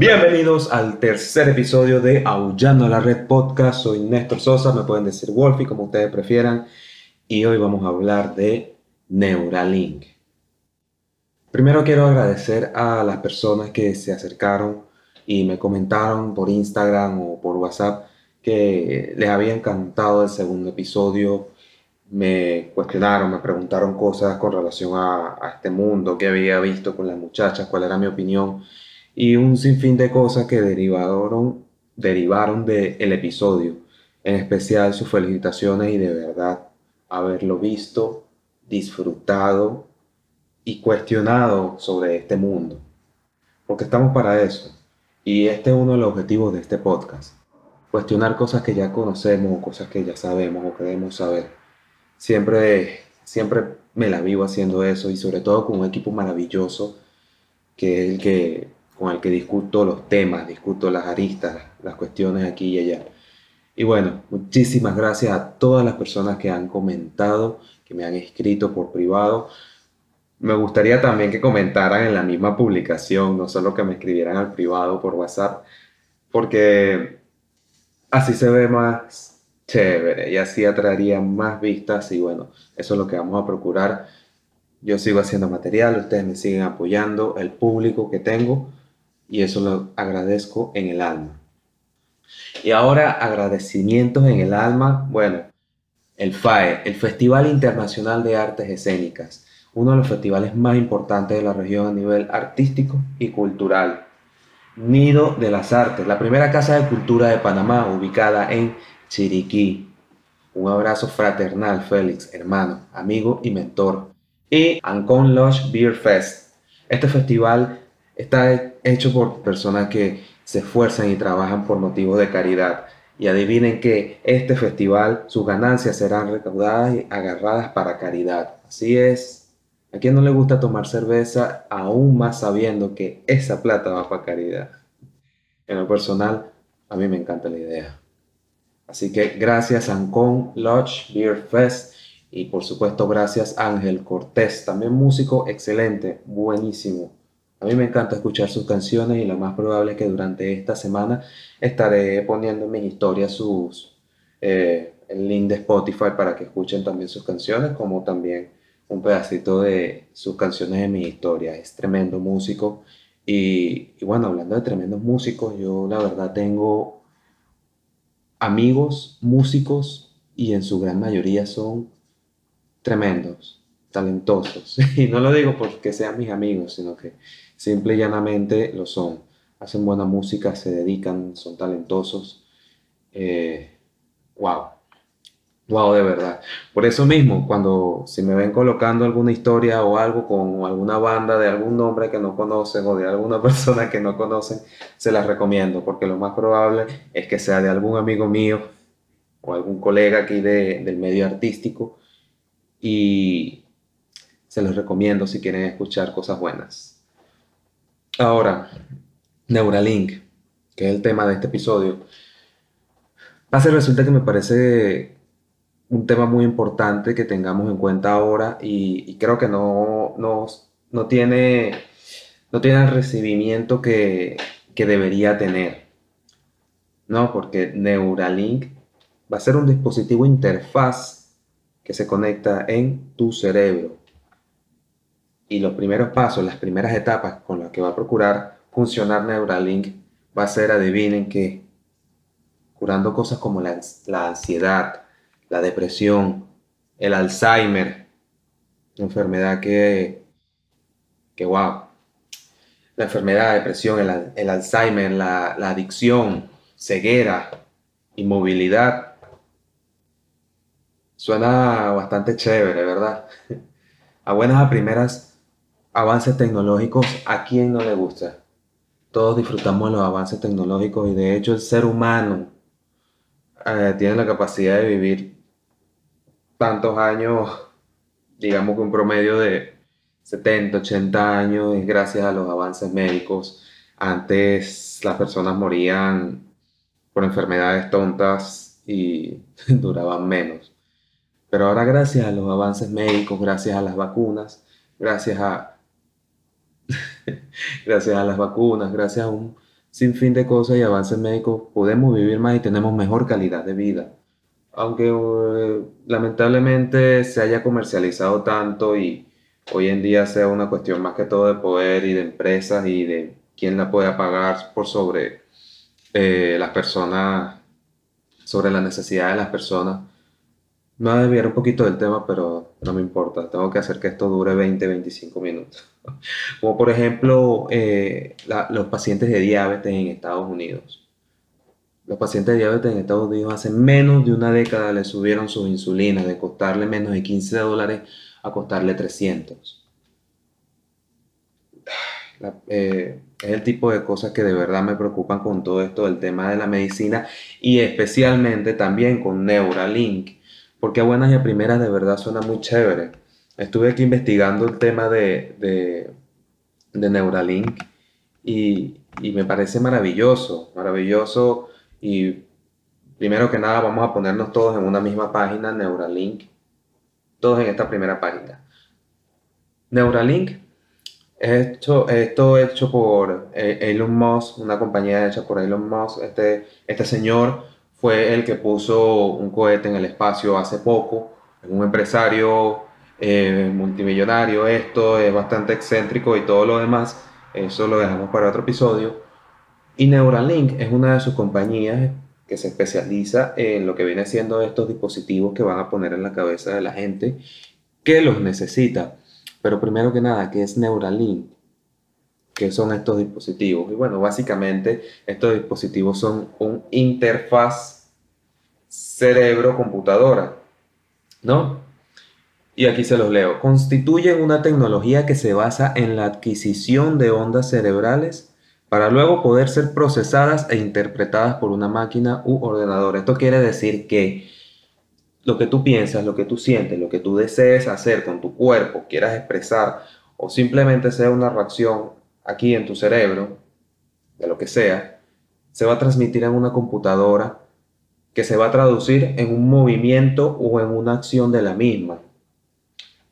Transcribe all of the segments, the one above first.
Bienvenidos al tercer episodio de Aullando a la Red Podcast. Soy Néstor Sosa, me pueden decir Wolfie como ustedes prefieran. Y hoy vamos a hablar de Neuralink. Primero quiero agradecer a las personas que se acercaron y me comentaron por Instagram o por WhatsApp que les había encantado el segundo episodio. Me cuestionaron, me preguntaron cosas con relación a, este mundo que había visto con las muchachas, cuál era mi opinión y un sinfín de cosas que derivaron, derivaron del episodio. En especial sus felicitaciones y de verdad haberlo visto, disfrutado y cuestionado sobre este mundo. Porque estamos para eso. Y este es uno de los objetivos de este podcast. Cuestionar cosas que ya conocemos o cosas que ya sabemos o queremos saber. Siempre, siempre me la vivo haciendo eso y sobre todo con un equipo maravilloso que es el que, con el que discuto los temas, discuto las aristas, las cuestiones aquí y allá. Y bueno, muchísimas gracias a todas las personas que han comentado, que me han escrito por privado. Me gustaría también que comentaran en la misma publicación, no solo que me escribieran al privado por WhatsApp, porque así se ve más chévere y así atraería más vistas y bueno, eso es lo que vamos a procurar. Yo sigo haciendo material, ustedes me siguen apoyando, el público que tengo y eso lo agradezco en el alma. Y ahora agradecimientos en el alma. Bueno, el FAE, el Festival Internacional de Artes Escénicas, uno de los festivales más importantes de la región a nivel artístico y cultural. Nido de las Artes, la primera casa de cultura de Panamá, ubicada en Chiriquí. Un abrazo fraternal, Félix, hermano, amigo y mentor. Y Ancon Lodge Beer Fest. Este festival está hecho por personas que se esfuerzan y trabajan por motivos de caridad. Y adivinen que este festival, sus ganancias serán recaudadas y agarradas para caridad. Así es. ¿A quien no le gusta tomar cerveza aún más sabiendo que esa plata va para caridad? En lo personal, a mí me encanta la idea. Así que gracias Ancon Lodge Beer Fest y por supuesto gracias Ángel Cortés, también músico excelente, buenísimo. A mí me encanta escuchar sus canciones y lo más probable es que durante esta semana estaré poniendo en mis historias sus, eh, el link de Spotify para que escuchen también sus canciones, como también un pedacito de sus canciones en mi historia. Es tremendo músico. Y, y bueno, hablando de tremendos músicos, yo la verdad tengo amigos músicos y en su gran mayoría son tremendos talentosos. Y no lo digo porque sean mis amigos, sino que simple y llanamente lo son. Hacen buena música, se dedican, son talentosos. Eh, wow. Wow, de verdad. Por eso mismo, cuando si me ven colocando alguna historia o algo con alguna banda de algún nombre que no conocen o de alguna persona que no conocen, se las recomiendo, porque lo más probable es que sea de algún amigo mío o algún colega aquí de, del medio artístico. Y, se los recomiendo si quieren escuchar cosas buenas. Ahora, Neuralink, que es el tema de este episodio. Hace resulta que me parece un tema muy importante que tengamos en cuenta ahora y, creo que no, no, tiene, no tiene el recibimiento que, que debería tener. ¿no? Porque Neuralink va a ser un dispositivo interfaz que se conecta en tu cerebro y los primeros pasos, las primeras etapas con las que va a procurar funcionar Neuralink va a ser, adivinen que, curando cosas como la, ansiedad, la depresión, el Alzheimer, enfermedad que, que wow, la enfermedad, la depresión, el, Alzheimer, la, la adicción, ceguera, inmovilidad. Suena bastante chévere, ¿verdad? A buenas a primeras avances tecnológicos, ¿a quién no le gusta? Todos disfrutamos de los avances tecnológicos y de hecho el ser humano eh, tiene la capacidad de vivir tantos años, digamos que un promedio de 70, 80 años es gracias a los avances médicos. Antes las personas morían por enfermedades tontas y duraban menos. Pero ahora gracias a los avances médicos, gracias a las vacunas, gracias a gracias a las vacunas, gracias a un sin fin de cosas y avances médicos, podemos vivir más y tenemos mejor calidad de vida. Aunque eh, lamentablemente se haya comercializado tanto y hoy en día sea una cuestión más que todo de poder y de empresas y de quién la puede pagar por sobre eh, las personas, sobre la necesidad de las personas. Me voy a desviar un poquito del tema, pero no me importa. Tengo que hacer que esto dure 20, 25 minutos. Como por ejemplo eh, los pacientes de diabetes en Estados Unidos. Los pacientes de diabetes en Estados Unidos hace menos de una década le subieron sus insulinas de costarle menos de 15 dólares a costarle 300. Eh, es el tipo de cosas que de verdad me preocupan con todo esto del tema de la medicina y especialmente también con Neuralink, porque buenas y a primeras de verdad suena muy chévere. Estuve aquí investigando el tema de, de, Neuralink y, y me parece maravilloso, maravilloso y primero que nada vamos a ponernos todos en una misma página, Neuralink, todos en esta primera página. Neuralink esto, esto hecho por eh, Elon Musk, una compañía hecha por Elon Musk. Este, este señor fue el que puso un cohete en el espacio hace poco. Un empresario eh, multimillonario. Esto es bastante excéntrico y todo lo demás. Eso lo dejamos para otro episodio. Y Neuralink es una de sus compañías que se especializa en lo que viene siendo estos dispositivos que van a poner en la cabeza de la gente que los necesita. Pero primero que nada, ¿qué es Neuralink? ¿Qué son estos dispositivos? Y bueno, básicamente estos dispositivos son un interfaz cerebro-computadora, ¿no? Y aquí se los leo. Constituyen una tecnología que se basa en la adquisición de ondas cerebrales para luego poder ser procesadas e interpretadas por una máquina u ordenador. Esto quiere decir que lo que tú piensas, lo que tú sientes, lo que tú desees hacer con tu cuerpo, quieras expresar o simplemente sea una reacción aquí en tu cerebro, de lo que sea, se va a transmitir en una computadora que se va a traducir en un movimiento o en una acción de la misma.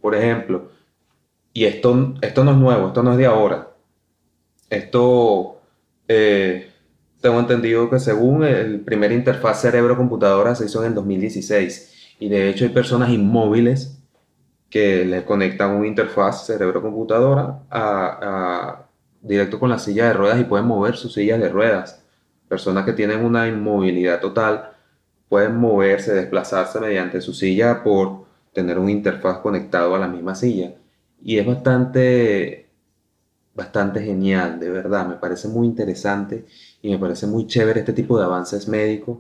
Por ejemplo, y esto, esto no es nuevo, esto no es de ahora. Esto, eh, tengo entendido que según el primer interfaz cerebro-computadora se hizo en el 2016 y de hecho hay personas inmóviles que le conectan una interfaz cerebro-computadora a, directo con la silla de ruedas y pueden mover sus sillas de ruedas. Personas que tienen una inmovilidad total pueden moverse, desplazarse mediante su silla por tener una interfaz conectado a la misma silla. Y es bastante, bastante genial, de verdad. Me parece muy interesante y me parece muy chévere este tipo de avances médicos.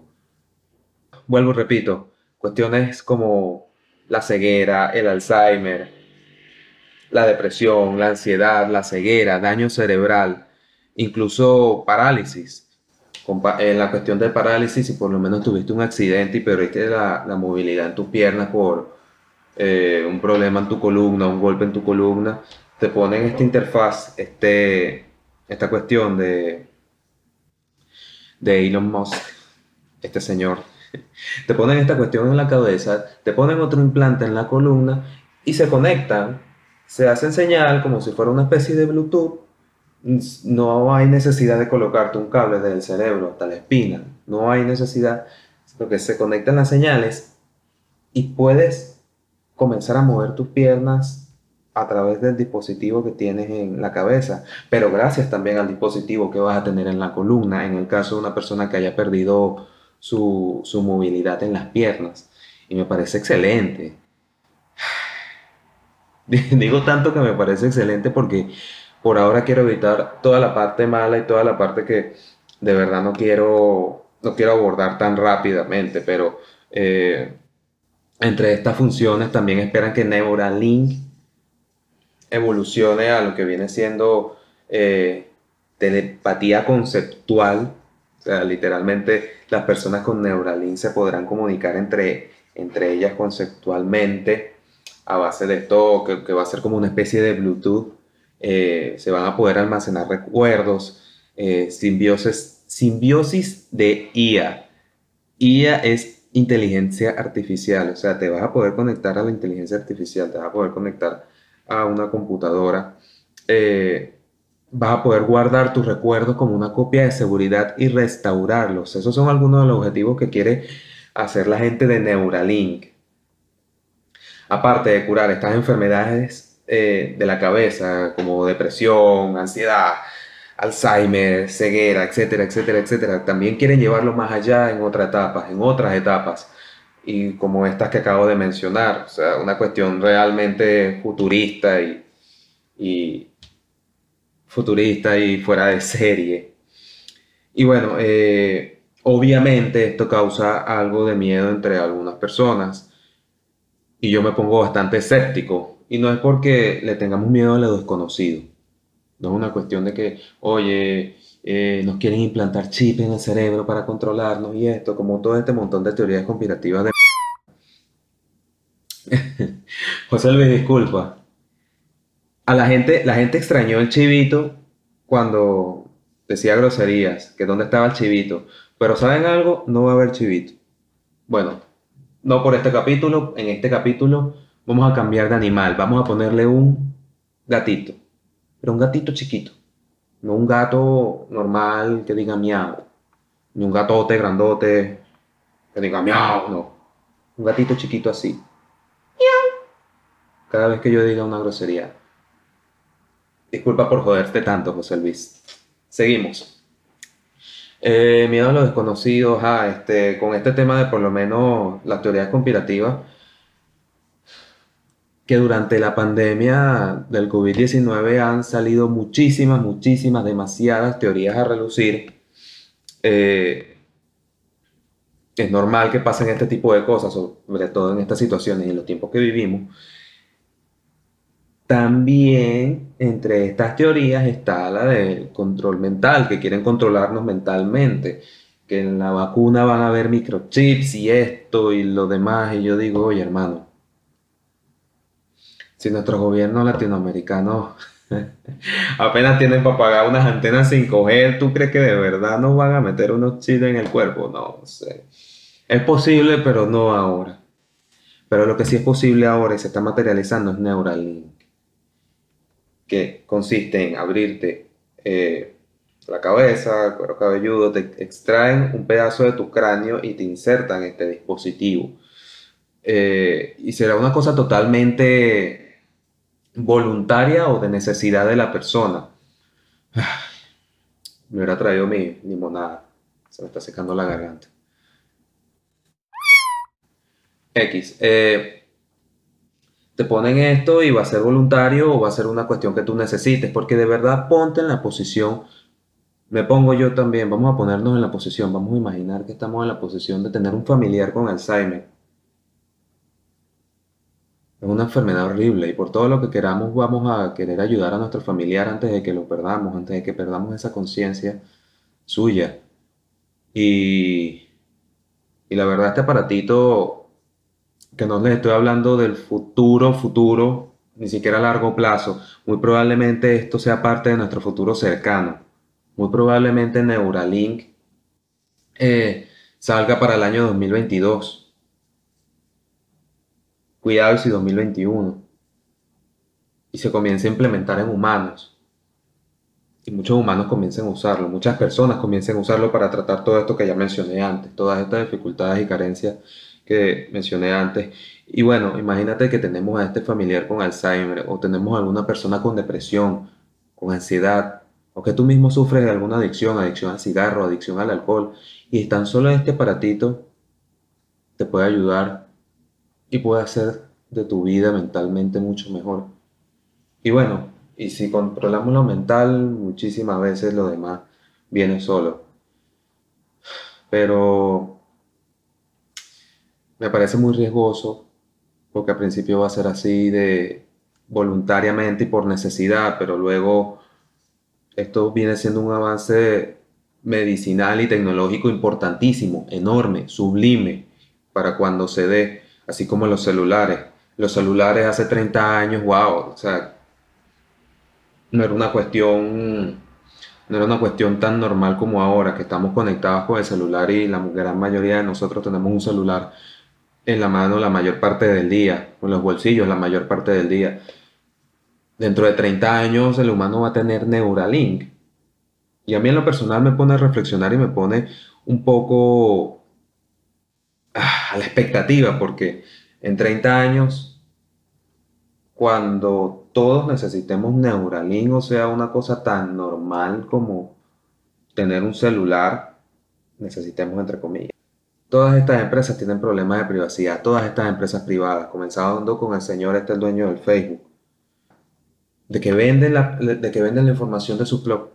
Vuelvo, repito, Cuestiones como la ceguera, el Alzheimer, la depresión, la ansiedad, la ceguera, daño cerebral, incluso parálisis. En la cuestión de parálisis, si por lo menos tuviste un accidente y perdiste la, movilidad en tus piernas por eh, un problema en tu columna, un golpe en tu columna, te ponen esta interfaz, este, esta cuestión de, de Elon Musk, este señor te ponen esta cuestión en la cabeza, te ponen otro implante en la columna y se conectan, se hacen señal como si fuera una especie de Bluetooth. No hay necesidad de colocarte un cable desde el cerebro hasta la espina, no hay necesidad, sino que se conectan las señales y puedes comenzar a mover tus piernas a través del dispositivo que tienes en la cabeza, pero gracias también al dispositivo que vas a tener en la columna, en el caso de una persona que haya perdido su, movilidad en las piernas. Y me parece excelente. Digo tanto que me parece excelente porque por ahora quiero evitar toda la parte mala y toda la parte que de verdad no quiero, no quiero abordar tan rápidamente, pero eh, entre estas funciones también esperan que Neuralink evolucione a lo que viene siendo eh, telepatía conceptual. O sea, literalmente las personas con Neuralink se podrán comunicar entre, entre ellas conceptualmente a base de esto que, va a ser como una especie de Bluetooth. Eh, se van a poder almacenar recuerdos, eh, simbiosis, de IA. IA es inteligencia artificial, o sea, te vas a poder conectar a la inteligencia artificial, te vas a poder conectar a una computadora. Eh, vas a poder guardar tus recuerdos como una copia de seguridad y restaurarlos. Esos son algunos de los objetivos que quiere hacer la gente de Neuralink. Aparte de curar estas enfermedades eh, de la cabeza, como depresión, ansiedad, Alzheimer, ceguera, etcétera, etcétera, etcétera, también quieren llevarlo más allá en otras etapas, en otras etapas, y como estas que acabo de mencionar, o sea, una cuestión realmente futurista y, futurista y fuera de serie. Y bueno, eh, obviamente esto causa algo de miedo entre algunas personas y yo me pongo bastante escéptico y no es porque le tengamos miedo a lo desconocido, no es una cuestión de que, oye, eh, nos quieren implantar chip en el cerebro para controlarnos y esto, como todo este montón de teorías conspirativas de... José Luis, disculpa a la gente, la gente extrañó el chivito cuando decía groserías, que dónde estaba el chivito. Pero ¿saben algo? No va a haber chivito. Bueno, no por este capítulo. En este capítulo vamos a cambiar de animal. Vamos a ponerle un gatito. Pero un gatito chiquito. No un gato normal que diga miau. Ni un gatote grandote que diga miau. No. Un gatito chiquito así. Miau. Cada vez que yo diga una grosería. Disculpa por joderte tanto, José Luis. Seguimos. Eh, miedo a lo desconocido, este, con este tema de por lo menos las teorías conspirativas, que durante la pandemia del COVID-19 han salido muchísimas, muchísimas, demasiadas teorías a relucir. Eh, es normal que pasen este tipo de cosas, sobre todo en estas situaciones y en los tiempos que vivimos. También entre estas teorías está la del control mental, que quieren controlarnos mentalmente, que en la vacuna van a haber microchips y esto y lo demás. Y yo digo, oye hermano, si nuestros gobiernos latinoamericanos apenas tienen para pagar unas antenas 5G, ¿tú crees que de verdad nos van a meter unos chips en el cuerpo? No sé. Es posible, pero no ahora. Pero lo que sí es posible ahora y se está materializando es Neuralink que consiste en abrirte eh, la cabeza, cuero cabelludo, te extraen un pedazo de tu cráneo y te insertan este dispositivo. Eh, y será una cosa totalmente voluntaria o de necesidad de la persona. Me hubiera traído mi limonada. Se me está secando la garganta. X. Eh, te ponen esto y va a ser voluntario o va a ser una cuestión que tú necesites, porque de verdad ponte en la posición, me pongo yo también, vamos a ponernos en la posición, vamos a imaginar que estamos en la posición de tener un familiar con Alzheimer. Es una enfermedad horrible y por todo lo que queramos vamos a querer ayudar a nuestro familiar antes de que lo perdamos, antes de que perdamos esa conciencia suya. Y, y la verdad este aparatito que no les estoy hablando del futuro, futuro, ni siquiera a largo plazo. Muy probablemente esto sea parte de nuestro futuro cercano. Muy probablemente Neuralink eh, salga para el año 2022. Cuidado si 2021. Y se comience a implementar en humanos. Y muchos humanos comiencen a usarlo. Muchas personas comiencen a usarlo para tratar todo esto que ya mencioné antes. Todas estas dificultades y carencias que mencioné antes. Y bueno, imagínate que tenemos a este familiar con Alzheimer o tenemos a alguna persona con depresión, con ansiedad, o que tú mismo sufres de alguna adicción, adicción al cigarro, adicción al alcohol, y tan solo este aparatito te puede ayudar y puede hacer de tu vida mentalmente mucho mejor. Y bueno, y si controlamos lo mental, muchísimas veces lo demás viene solo. Pero me parece muy riesgoso porque al principio va a ser así de voluntariamente y por necesidad, pero luego esto viene siendo un avance medicinal y tecnológico importantísimo, enorme, sublime para cuando se dé, así como los celulares. Los celulares hace 30 años, wow, o sea, no era una cuestión no era una cuestión tan normal como ahora, que estamos conectados con el celular y la gran mayoría de nosotros tenemos un celular en la mano la mayor parte del día, en los bolsillos la mayor parte del día. dentro de 30 años el humano va a tener Neuralink. Y a mí en lo personal me pone a reflexionar y me pone un poco ah, a la expectativa, porque en 30 años, cuando todos necesitemos Neuralink, o sea, una cosa tan normal como tener un celular, necesitemos entre comillas. Todas estas empresas tienen problemas de privacidad, todas estas empresas privadas, comenzando con el señor este, el dueño del Facebook, de que venden la, de que venden la información de,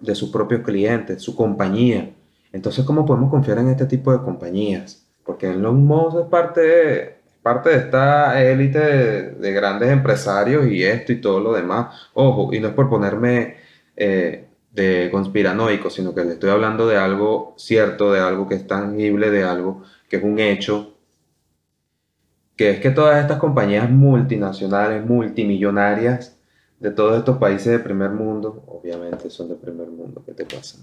de sus propios clientes, su compañía. Entonces, ¿cómo podemos confiar en este tipo de compañías? Porque Elon Musk es parte de, parte de esta élite de, grandes empresarios y esto y todo lo demás. Ojo, y no es por ponerme eh, de conspiranoico, sino que le estoy hablando de algo cierto, de algo que es tangible, de algo que es un hecho, que es que todas estas compañías multinacionales, multimillonarias, de todos estos países de primer mundo, obviamente son de primer mundo, ¿qué te pasa?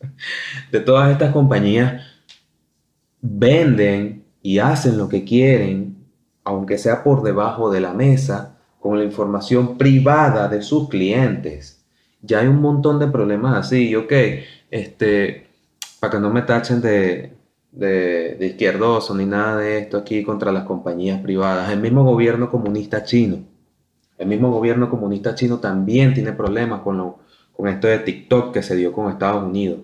De todas estas compañías venden y hacen lo que quieren, aunque sea por debajo de la mesa, con la información privada de sus clientes. Ya hay un montón de problemas así, ok, este, para que no me tachen de, de, izquierdoso ni nada de esto aquí contra las compañías privadas. El mismo gobierno comunista chino el mismo gobierno comunista chino también tiene problemas con, con esto de TikTok que se dio con Estados Unidos.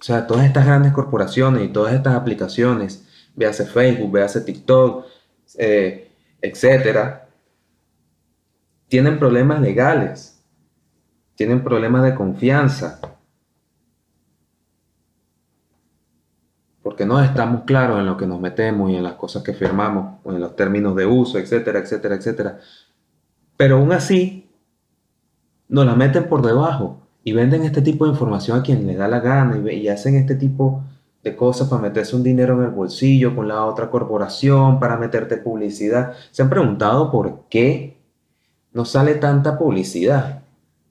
O sea, todas estas grandes corporaciones y todas estas aplicaciones, véase Facebook, véase TikTok, eh, etcétera, tienen problemas legales, tienen problemas de confianza, porque no estamos claros en lo que nos metemos y en las cosas que firmamos, o en los términos de uso, etcétera, etcétera, etcétera. Pero aún así, nos la meten por debajo y venden este tipo de información a quien les da la gana y, hacen este tipo de cosas para meterse un dinero en el bolsillo con la otra corporación, para meterte publicidad. ¿Se han preguntado por qué no sale tanta publicidad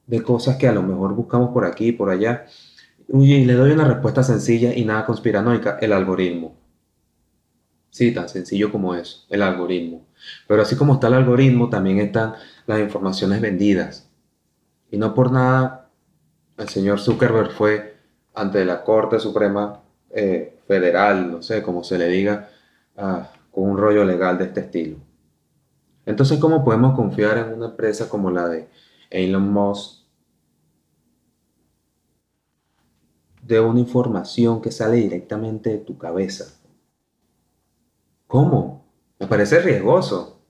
de cosas que a lo mejor buscamos por aquí y por allá? Y le doy una respuesta sencilla y nada conspiranoica, el algoritmo. Sí, tan sencillo como eso, el algoritmo. Pero así como está el algoritmo, también están las informaciones vendidas. Y no por nada, el señor Zuckerberg fue ante la Corte Suprema eh, Federal, no sé cómo se le diga, ah, con un rollo legal de este estilo. Entonces, ¿cómo podemos confiar en una empresa como la de Elon Musk de una información que sale directamente de tu cabeza? ¿Cómo? Me parece riesgoso.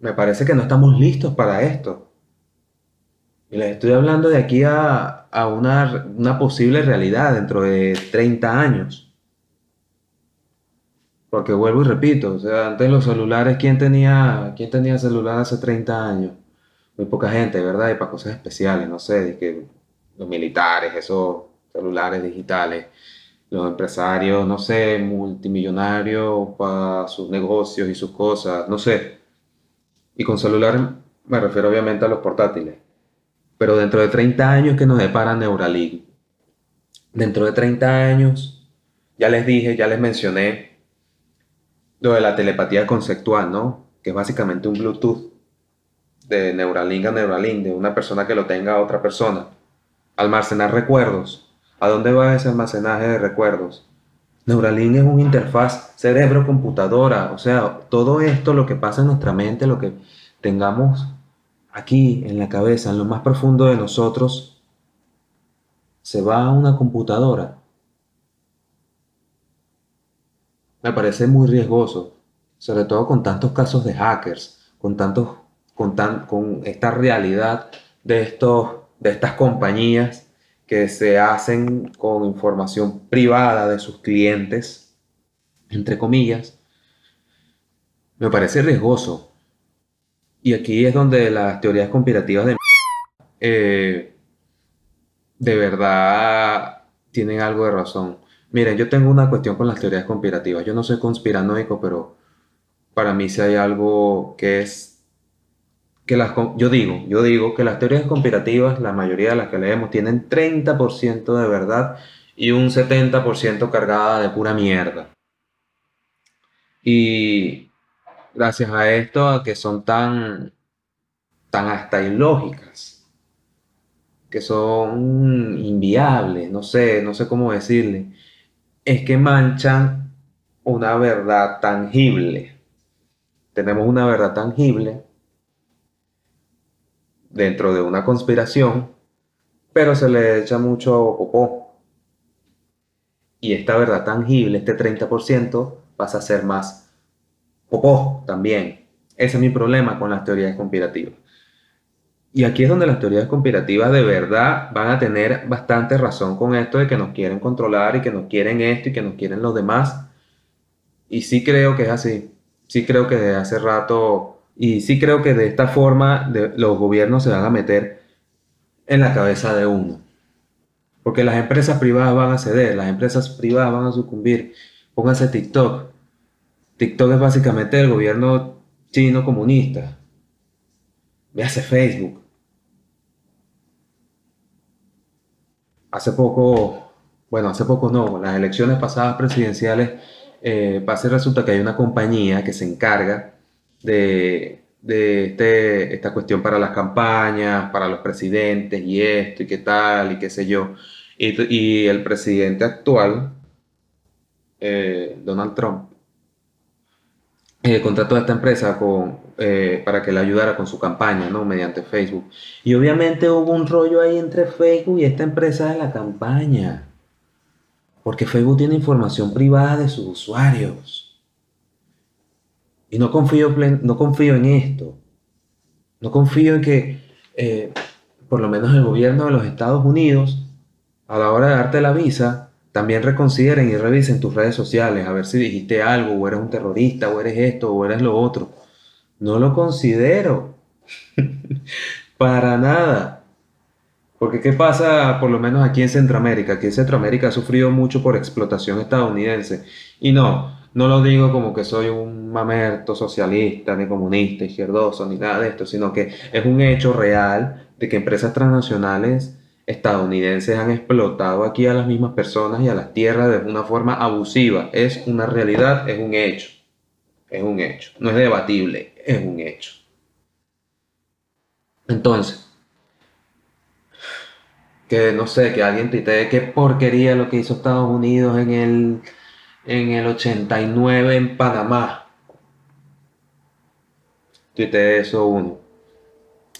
Me parece que no estamos listos para esto. Y les estoy hablando de aquí a, una, una, posible realidad dentro de 30 años. Porque vuelvo y repito, o sea, antes los celulares, ¿quién tenía, quién tenía celular hace 30 años? Muy poca gente, ¿verdad? Y para cosas especiales, no sé, de que los militares, esos celulares digitales, los empresarios, no sé, multimillonarios para sus negocios y sus cosas, no sé. Y con celular me refiero obviamente a los portátiles. Pero dentro de 30 años que nos depara Neuralink. Dentro de 30 años, ya les dije, ya les mencioné lo de la telepatía conceptual, ¿no? Que es básicamente un Bluetooth de Neuralink a Neuralink, de una persona que lo tenga a otra persona. Almacenar recuerdos. ¿A dónde va ese almacenaje de recuerdos? Neuralink es una interfaz cerebro-computadora, o sea, todo esto, lo que pasa en nuestra mente, lo que tengamos aquí en la cabeza, en lo más profundo de nosotros, se va a una computadora. Me parece muy riesgoso, sobre todo con tantos casos de hackers, con tantos, con, con esta realidad de estos, de estas compañías que se hacen con información privada de sus clientes, entre comillas, me parece riesgoso. Y aquí es donde las teorías conspirativas de eh, de verdad tienen algo de razón. Miren, yo tengo una cuestión con las teorías conspirativas. Yo no soy conspiranoico, pero para mí si hay algo que es que las, yo digo, yo digo que las teorías conspirativas, la mayoría de las que leemos, tienen 30% de verdad y un 70% cargada de pura mierda. Y gracias a esto, a que son tan, tan hasta ilógicas, que son inviables, no sé, no sé cómo decirle, es que manchan una verdad tangible. Tenemos una verdad tangible dentro de una conspiración, pero se le echa mucho popó. Y esta verdad tangible, este 30%, pasa a ser más popó también. Ese es mi problema con las teorías conspirativas. Y aquí es donde las teorías conspirativas de verdad van a tener bastante razón con esto de que nos quieren controlar y que nos quieren esto y que nos quieren los demás. Y sí creo que es así. Sí creo que desde hace rato, y sí creo que de esta forma los gobiernos se van a meter en la cabeza de uno. Porque las empresas privadas van a ceder, las empresas privadas van a sucumbir. Pónganse TikTok. TikTok es básicamente el gobierno chino comunista. Véase Facebook. Hace poco, bueno, hace poco no, las elecciones pasadas presidenciales, eh, resulta que hay una compañía que se encarga de, de este, esta cuestión para las campañas, para los presidentes y esto y qué tal y qué sé yo. Y, el presidente actual, eh, Donald Trump, eh, contrató a esta empresa con, eh, para que le ayudara con su campaña, ¿no? Mediante Facebook. Y obviamente hubo un rollo ahí entre Facebook y esta empresa de la campaña. Porque Facebook tiene información privada de sus usuarios. Y no confío, no confío en esto. No confío en que, eh, por lo menos el gobierno de los Estados Unidos, a la hora de darte la visa, también reconsideren y revisen tus redes sociales a ver si dijiste algo, o eres un terrorista, o eres esto, o eres lo otro. No lo considero. Para nada. Porque ¿qué pasa por lo menos aquí en Centroamérica? Aquí en Centroamérica ha sufrido mucho por explotación estadounidense. Y no, no lo digo como que soy un mamerto socialista, ni comunista, izquierdoso, ni nada de esto, sino que es un hecho real de que empresas transnacionales estadounidenses han explotado aquí a las mismas personas y a las tierras de una forma abusiva. Es una realidad, es un hecho. Es un hecho. No es debatible, es un hecho. Entonces, que no sé, que alguien tuitee qué porquería lo que hizo Estados Unidos en el, en el 89 en Panamá. Tuitee eso uno.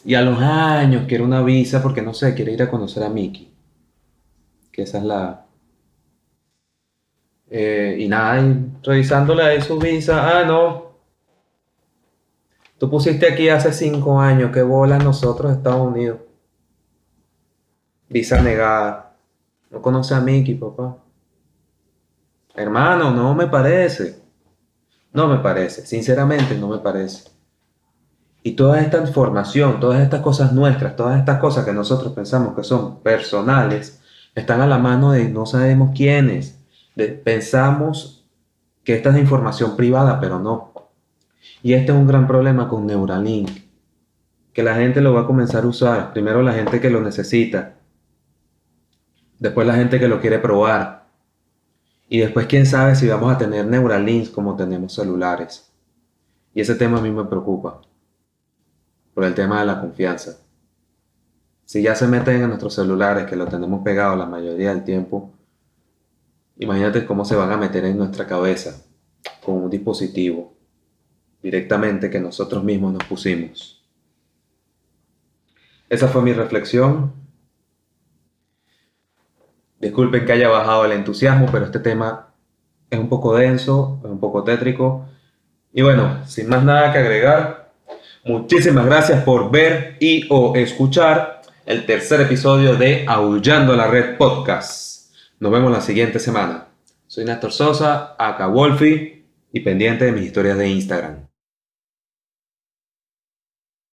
Y a los años quiere una visa porque no sé, quiere ir a conocer a Mickey. Que esa es la. Eh, y nada, revisándole ahí su visa. Ah, no. Tú pusiste aquí hace cinco años. que bola nosotros, Estados Unidos? Visa negada. No conoce a Mickey, papá. Hermano, no me parece. No me parece. Sinceramente, no me parece. Y toda esta información, todas estas cosas nuestras, todas estas cosas que nosotros pensamos que son personales, están a la mano de no sabemos quiénes. pensamos que esta es información privada, pero no. Y este es un gran problema con Neuralink. Que la gente lo va a comenzar a usar. Primero la gente que lo necesita. Después la gente que lo quiere probar. Y después quién sabe si vamos a tener Neuralink como tenemos celulares. Y ese tema a mí me preocupa por el tema de la confianza. Si ya se meten en nuestros celulares, que lo tenemos pegado la mayoría del tiempo, imagínate cómo se van a meter en nuestra cabeza con un dispositivo directamente que nosotros mismos nos pusimos. Esa fue mi reflexión. Disculpen que haya bajado el entusiasmo, pero este tema es un poco denso, es un poco tétrico. Y bueno, sin más nada que agregar, Muchísimas gracias por ver y o escuchar el tercer episodio de Aullando la Red Podcast. Nos vemos la siguiente semana. Soy Néstor Sosa, acá Wolfie y pendiente de mis historias de Instagram.